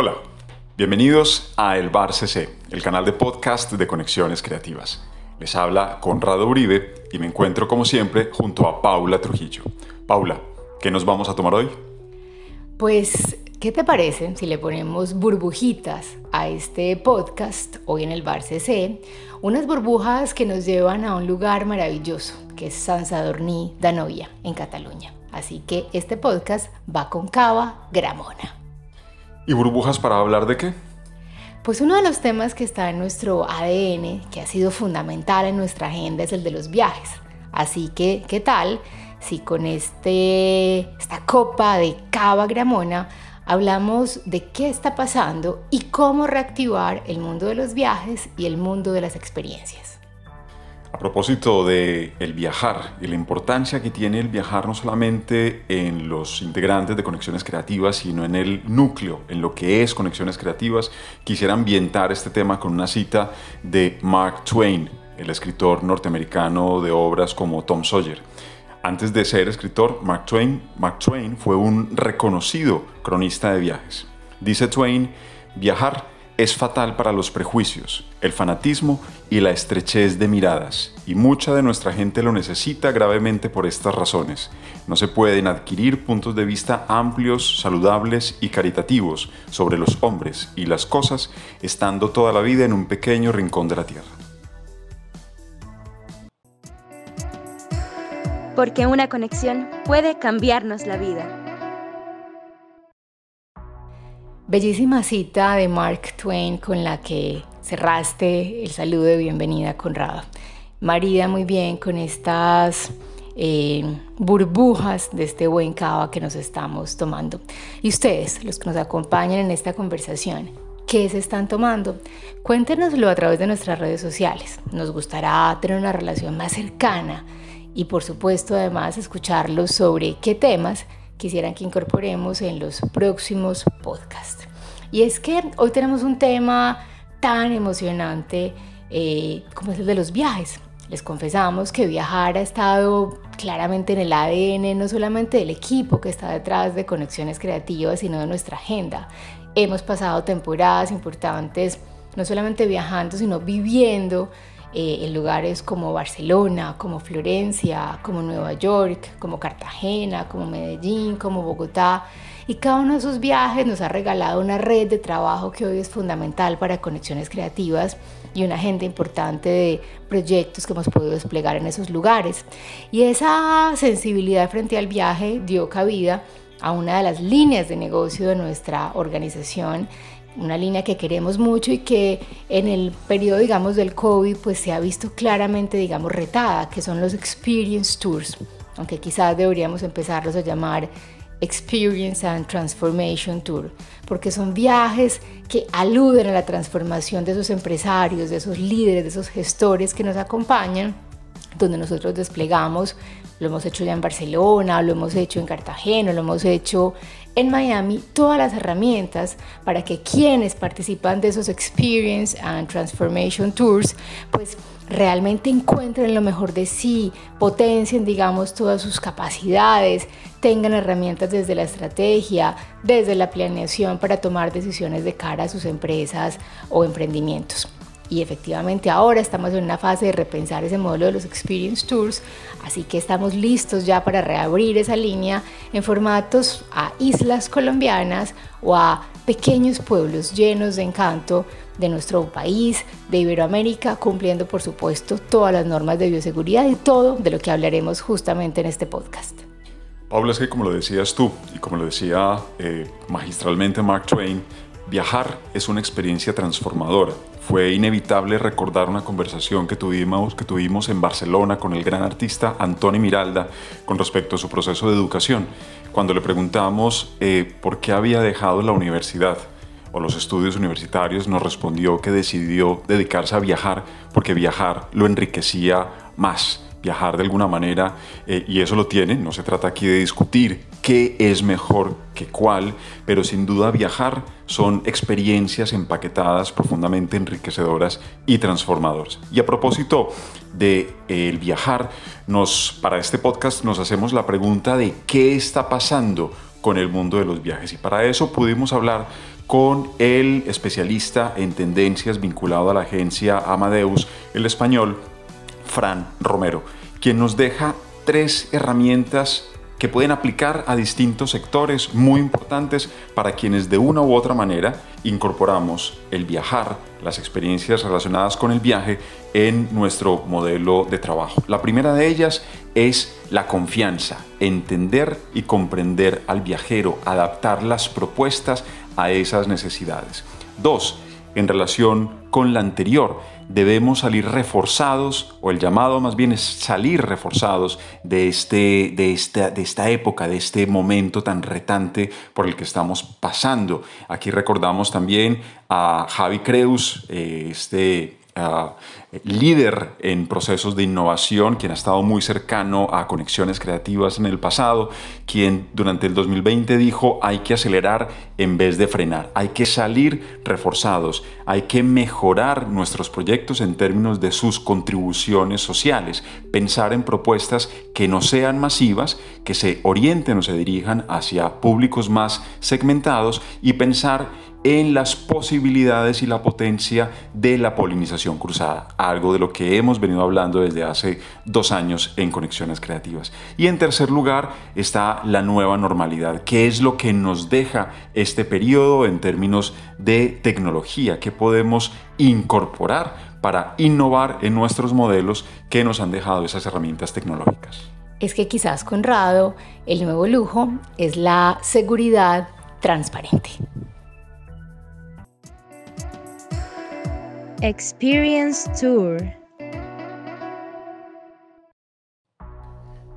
Hola, bienvenidos a El Bar CC, el canal de podcast de Conexiones Creativas. Les habla Conrado Uribe y me encuentro como siempre junto a Paula Trujillo. Paula, ¿qué nos vamos a tomar hoy? Pues, ¿qué te parece si le ponemos burbujitas a este podcast hoy en el Bar CC? Unas burbujas que nos llevan a un lugar maravilloso, que es San Sadurní Danovia, en Cataluña. Así que este podcast va con cava gramona. ¿Y burbujas para hablar de qué? Pues uno de los temas que está en nuestro ADN, que ha sido fundamental en nuestra agenda, es el de los viajes. Así que, ¿qué tal si con este, esta copa de cava gramona hablamos de qué está pasando y cómo reactivar el mundo de los viajes y el mundo de las experiencias? A propósito de el viajar y la importancia que tiene el viajar no solamente en los integrantes de Conexiones Creativas, sino en el núcleo, en lo que es Conexiones Creativas, quisiera ambientar este tema con una cita de Mark Twain, el escritor norteamericano de obras como Tom Sawyer. Antes de ser escritor, Mark Twain, Mark Twain fue un reconocido cronista de viajes. Dice Twain, viajar es fatal para los prejuicios, el fanatismo y la estrechez de miradas, y mucha de nuestra gente lo necesita gravemente por estas razones. No se pueden adquirir puntos de vista amplios, saludables y caritativos sobre los hombres y las cosas estando toda la vida en un pequeño rincón de la tierra. Porque una conexión puede cambiarnos la vida. Bellísima cita de Mark Twain con la que cerraste el saludo de bienvenida, Conrado. Marida muy bien con estas eh, burbujas de este buen cava que nos estamos tomando. Y ustedes, los que nos acompañan en esta conversación, ¿qué se están tomando? Cuéntenoslo a través de nuestras redes sociales. Nos gustará tener una relación más cercana y por supuesto además escucharlos sobre qué temas quisieran que incorporemos en los próximos podcasts. Y es que hoy tenemos un tema tan emocionante eh, como es el de los viajes. Les confesamos que viajar ha estado claramente en el ADN no solamente del equipo que está detrás de Conexiones Creativas, sino de nuestra agenda. Hemos pasado temporadas importantes no solamente viajando, sino viviendo eh, en lugares como Barcelona, como Florencia, como Nueva York, como Cartagena, como Medellín, como Bogotá. Y cada uno de esos viajes nos ha regalado una red de trabajo que hoy es fundamental para conexiones creativas y una agenda importante de proyectos que hemos podido desplegar en esos lugares. Y esa sensibilidad frente al viaje dio cabida a una de las líneas de negocio de nuestra organización una línea que queremos mucho y que en el periodo, digamos, del COVID, pues se ha visto claramente, digamos, retada, que son los Experience Tours, aunque quizás deberíamos empezarlos a llamar Experience and Transformation Tour, porque son viajes que aluden a la transformación de esos empresarios, de esos líderes, de esos gestores que nos acompañan, donde nosotros desplegamos, lo hemos hecho ya en Barcelona, lo hemos hecho en Cartagena, lo hemos hecho en Miami todas las herramientas para que quienes participan de esos Experience and Transformation Tours, pues realmente encuentren lo mejor de sí, potencien, digamos, todas sus capacidades, tengan herramientas desde la estrategia, desde la planeación para tomar decisiones de cara a sus empresas o emprendimientos. Y efectivamente ahora estamos en una fase de repensar ese modelo de los Experience Tours, así que estamos listos ya para reabrir esa línea en formatos a islas colombianas o a pequeños pueblos llenos de encanto de nuestro país, de Iberoamérica, cumpliendo por supuesto todas las normas de bioseguridad y todo de lo que hablaremos justamente en este podcast. Paula, es que como lo decías tú y como lo decía eh, magistralmente Mark Twain, viajar es una experiencia transformadora. Fue inevitable recordar una conversación que tuvimos, que tuvimos en Barcelona con el gran artista Antoni Miralda con respecto a su proceso de educación, cuando le preguntamos eh, por qué había dejado la universidad o los estudios universitarios, nos respondió que decidió dedicarse a viajar porque viajar lo enriquecía más viajar de alguna manera eh, y eso lo tiene, no se trata aquí de discutir qué es mejor que cuál, pero sin duda viajar son experiencias empaquetadas profundamente enriquecedoras y transformadoras. Y a propósito de eh, el viajar, nos para este podcast nos hacemos la pregunta de qué está pasando con el mundo de los viajes y para eso pudimos hablar con el especialista en tendencias vinculado a la agencia Amadeus, el español Fran Romero, quien nos deja tres herramientas que pueden aplicar a distintos sectores muy importantes para quienes de una u otra manera incorporamos el viajar, las experiencias relacionadas con el viaje en nuestro modelo de trabajo. La primera de ellas es la confianza, entender y comprender al viajero, adaptar las propuestas a esas necesidades. Dos, en relación con la anterior, debemos salir reforzados, o el llamado más bien es salir reforzados de, este, de, esta, de esta época, de este momento tan retante por el que estamos pasando. Aquí recordamos también a Javi Creus, eh, este líder en procesos de innovación, quien ha estado muy cercano a conexiones creativas en el pasado, quien durante el 2020 dijo hay que acelerar en vez de frenar, hay que salir reforzados, hay que mejorar nuestros proyectos en términos de sus contribuciones sociales, pensar en propuestas que no sean masivas, que se orienten o se dirijan hacia públicos más segmentados y pensar en las posibilidades y la potencia de la polinización cruzada, algo de lo que hemos venido hablando desde hace dos años en Conexiones Creativas. Y en tercer lugar está la nueva normalidad, que es lo que nos deja este periodo en términos de tecnología, que podemos incorporar para innovar en nuestros modelos que nos han dejado esas herramientas tecnológicas. Es que quizás, Conrado, el nuevo lujo es la seguridad transparente. Experience Tour.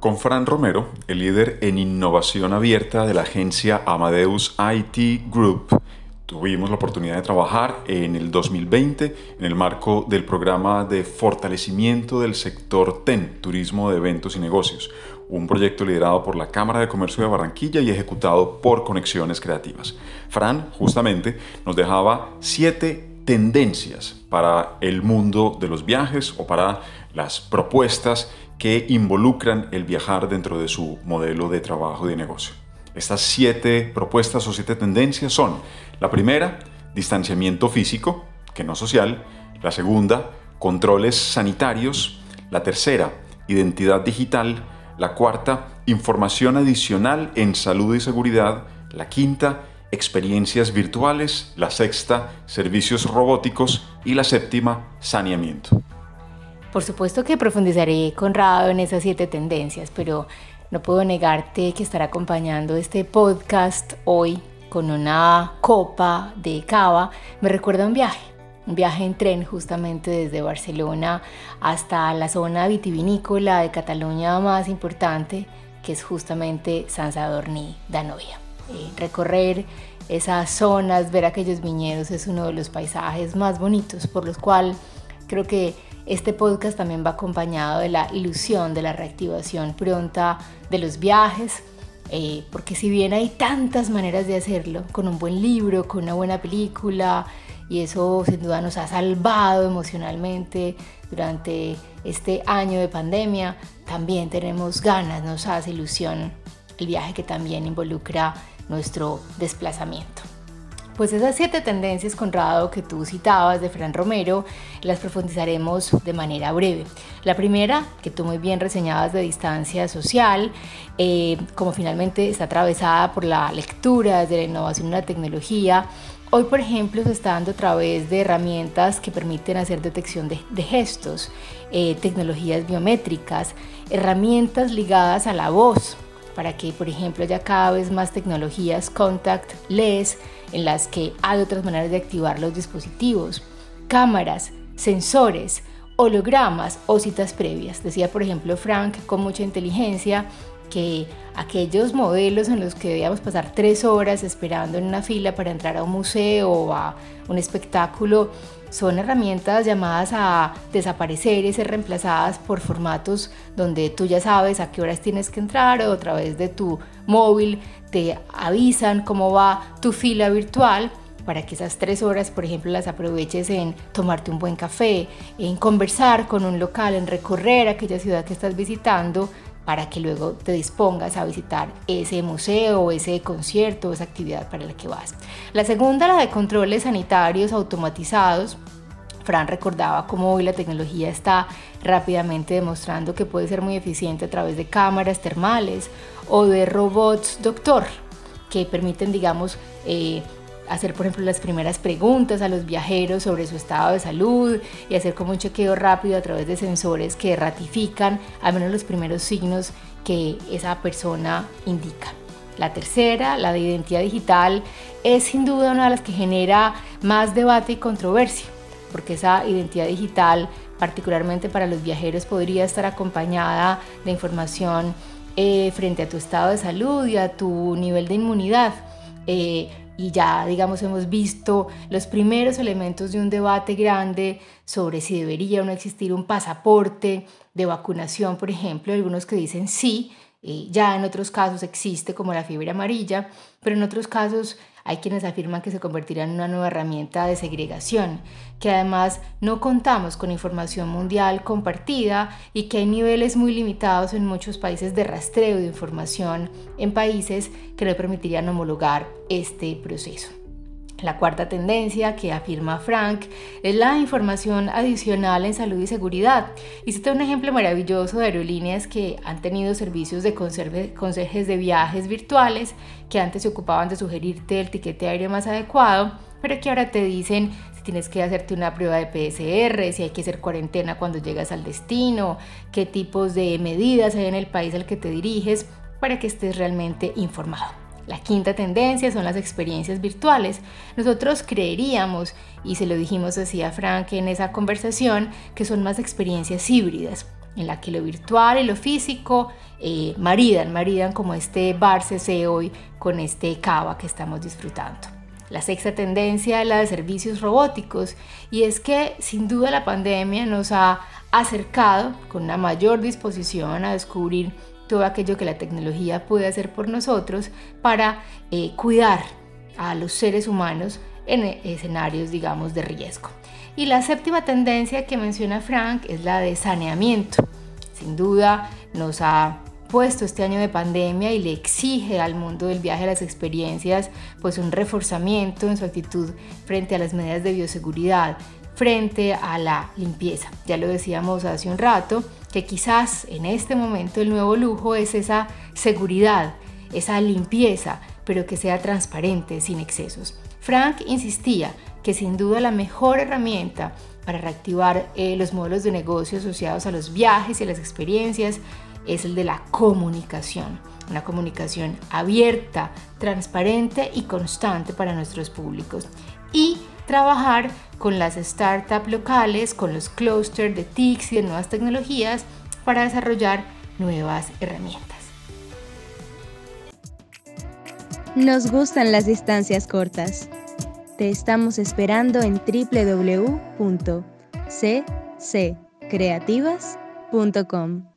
Con Fran Romero, el líder en innovación abierta de la agencia Amadeus IT Group, tuvimos la oportunidad de trabajar en el 2020 en el marco del programa de fortalecimiento del sector TEN, Turismo de Eventos y Negocios, un proyecto liderado por la Cámara de Comercio de Barranquilla y ejecutado por Conexiones Creativas. Fran justamente nos dejaba siete tendencias para el mundo de los viajes o para las propuestas que involucran el viajar dentro de su modelo de trabajo y de negocio. Estas siete propuestas o siete tendencias son, la primera, distanciamiento físico, que no social, la segunda, controles sanitarios, la tercera, identidad digital, la cuarta, información adicional en salud y seguridad, la quinta, experiencias virtuales, la sexta, servicios robóticos y la séptima, saneamiento. Por supuesto que profundizaré, Conrado, en esas siete tendencias, pero no puedo negarte que estar acompañando este podcast hoy con una copa de cava me recuerda un viaje, un viaje en tren justamente desde Barcelona hasta la zona vitivinícola de Cataluña más importante, que es justamente San Sadorní Danovia. Eh, recorrer esas zonas, ver aquellos viñedos es uno de los paisajes más bonitos, por los cuales creo que este podcast también va acompañado de la ilusión de la reactivación pronta de los viajes, eh, porque si bien hay tantas maneras de hacerlo, con un buen libro, con una buena película, y eso sin duda nos ha salvado emocionalmente durante este año de pandemia, también tenemos ganas, nos hace ilusión el viaje que también involucra nuestro desplazamiento. Pues esas siete tendencias, Conrado, que tú citabas de Fran Romero, las profundizaremos de manera breve. La primera, que tú muy bien reseñabas de distancia social, eh, como finalmente está atravesada por la lectura desde la innovación y la tecnología, Hoy, por ejemplo, se está dando a través de herramientas que permiten hacer detección de, gestos, eh, tecnologías biométricas, herramientas ligadas a la voz, para que, por ejemplo, haya cada vez más tecnologías contactless en las que hay otras maneras de activar los dispositivos, cámaras, sensores, hologramas o citas previas. Decía, por ejemplo, Frank con mucha inteligencia que aquellos modelos en los que debíamos pasar tres horas esperando en una fila para entrar a un museo o a un espectáculo son herramientas llamadas a desaparecer y ser reemplazadas por formatos donde tú ya sabes a qué horas tienes que entrar o a través de tu móvil te avisan cómo va tu fila virtual para que esas tres horas, por ejemplo, las aproveches en tomarte un buen café, en conversar con un local, en recorrer aquella ciudad que estás visitando para que luego te dispongas a visitar ese museo, ese concierto, esa actividad para la que vas. La segunda, la de controles sanitarios automatizados. Fran recordaba cómo hoy la tecnología está rápidamente demostrando que puede ser muy eficiente a través de cámaras termales o de robots doctor que permiten, digamos, eh, hacer, por ejemplo, las primeras preguntas a los viajeros sobre su estado de salud y hacer como un chequeo rápido a través de sensores que ratifican al menos los primeros signos que esa persona indica. La tercera, la de identidad digital, es sin duda una de las que genera más debate y controversia, porque esa identidad digital, particularmente para los viajeros, podría estar acompañada de información eh, frente a tu estado de salud y a tu nivel de inmunidad. Eh, y ya, digamos, hemos visto los primeros elementos de un debate grande sobre si debería o no existir un pasaporte de vacunación, por ejemplo, algunos que dicen sí, eh, ya en otros casos existe como la fiebre amarilla, pero en otros casos hay quienes afirman que se convertirá en una nueva herramienta de segregación, que además no contamos con información mundial compartida y que hay niveles muy limitados en muchos países de rastreo de información en países que no permitirían homologar este proceso. La cuarta tendencia que afirma Frank es la información adicional en salud y seguridad. Hiciste un ejemplo maravilloso de aerolíneas que han tenido servicios de consejes de viajes virtuales que antes se ocupaban de sugerirte el tiquete aéreo más adecuado, pero que ahora te dicen si tienes que hacerte una prueba de PSR, si hay que hacer cuarentena cuando llegas al destino, qué tipos de medidas hay en el país al que te diriges para que estés realmente informado. La quinta tendencia son las experiencias virtuales. Nosotros creeríamos, y se lo dijimos así a Frank en esa conversación, que son más experiencias híbridas, en la que lo virtual y lo físico eh, maridan, maridan como este bar CC hoy con este cava que estamos disfrutando. La sexta tendencia es la de servicios robóticos y es que sin duda la pandemia nos ha acercado con una mayor disposición a descubrir todo aquello que la tecnología puede hacer por nosotros para eh, cuidar a los seres humanos en escenarios, digamos, de riesgo. Y la séptima tendencia que menciona Frank es la de saneamiento. Sin duda nos ha puesto este año de pandemia y le exige al mundo del viaje a las experiencias pues un reforzamiento en su actitud frente a las medidas de bioseguridad, frente a la limpieza. Ya lo decíamos hace un rato, que quizás en este momento el nuevo lujo es esa seguridad, esa limpieza, pero que sea transparente, sin excesos. Frank insistía que sin duda la mejor herramienta para reactivar eh, los modelos de negocio asociados a los viajes y a las experiencias es el de la comunicación, una comunicación abierta, transparente y constante para nuestros públicos. Y trabajar con las startups locales, con los clusters de TICs y de nuevas tecnologías para desarrollar nuevas herramientas. Nos gustan las distancias cortas. Te estamos esperando en www.cccreativas.com.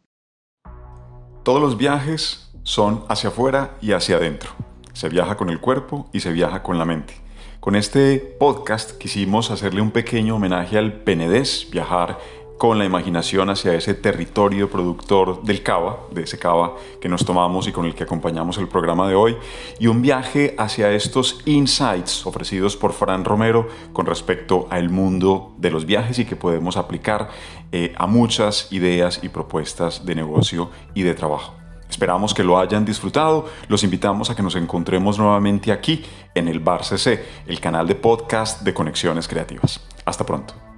Todos los viajes son hacia afuera y hacia adentro. Se viaja con el cuerpo y se viaja con la mente. Con este podcast quisimos hacerle un pequeño homenaje al Penedés, viajar con la imaginación hacia ese territorio productor del cava, de ese cava que nos tomamos y con el que acompañamos el programa de hoy, y un viaje hacia estos insights ofrecidos por Fran Romero con respecto al mundo de los viajes y que podemos aplicar eh, a muchas ideas y propuestas de negocio y de trabajo. Esperamos que lo hayan disfrutado. Los invitamos a que nos encontremos nuevamente aquí en el Bar CC, el canal de podcast de Conexiones Creativas. Hasta pronto.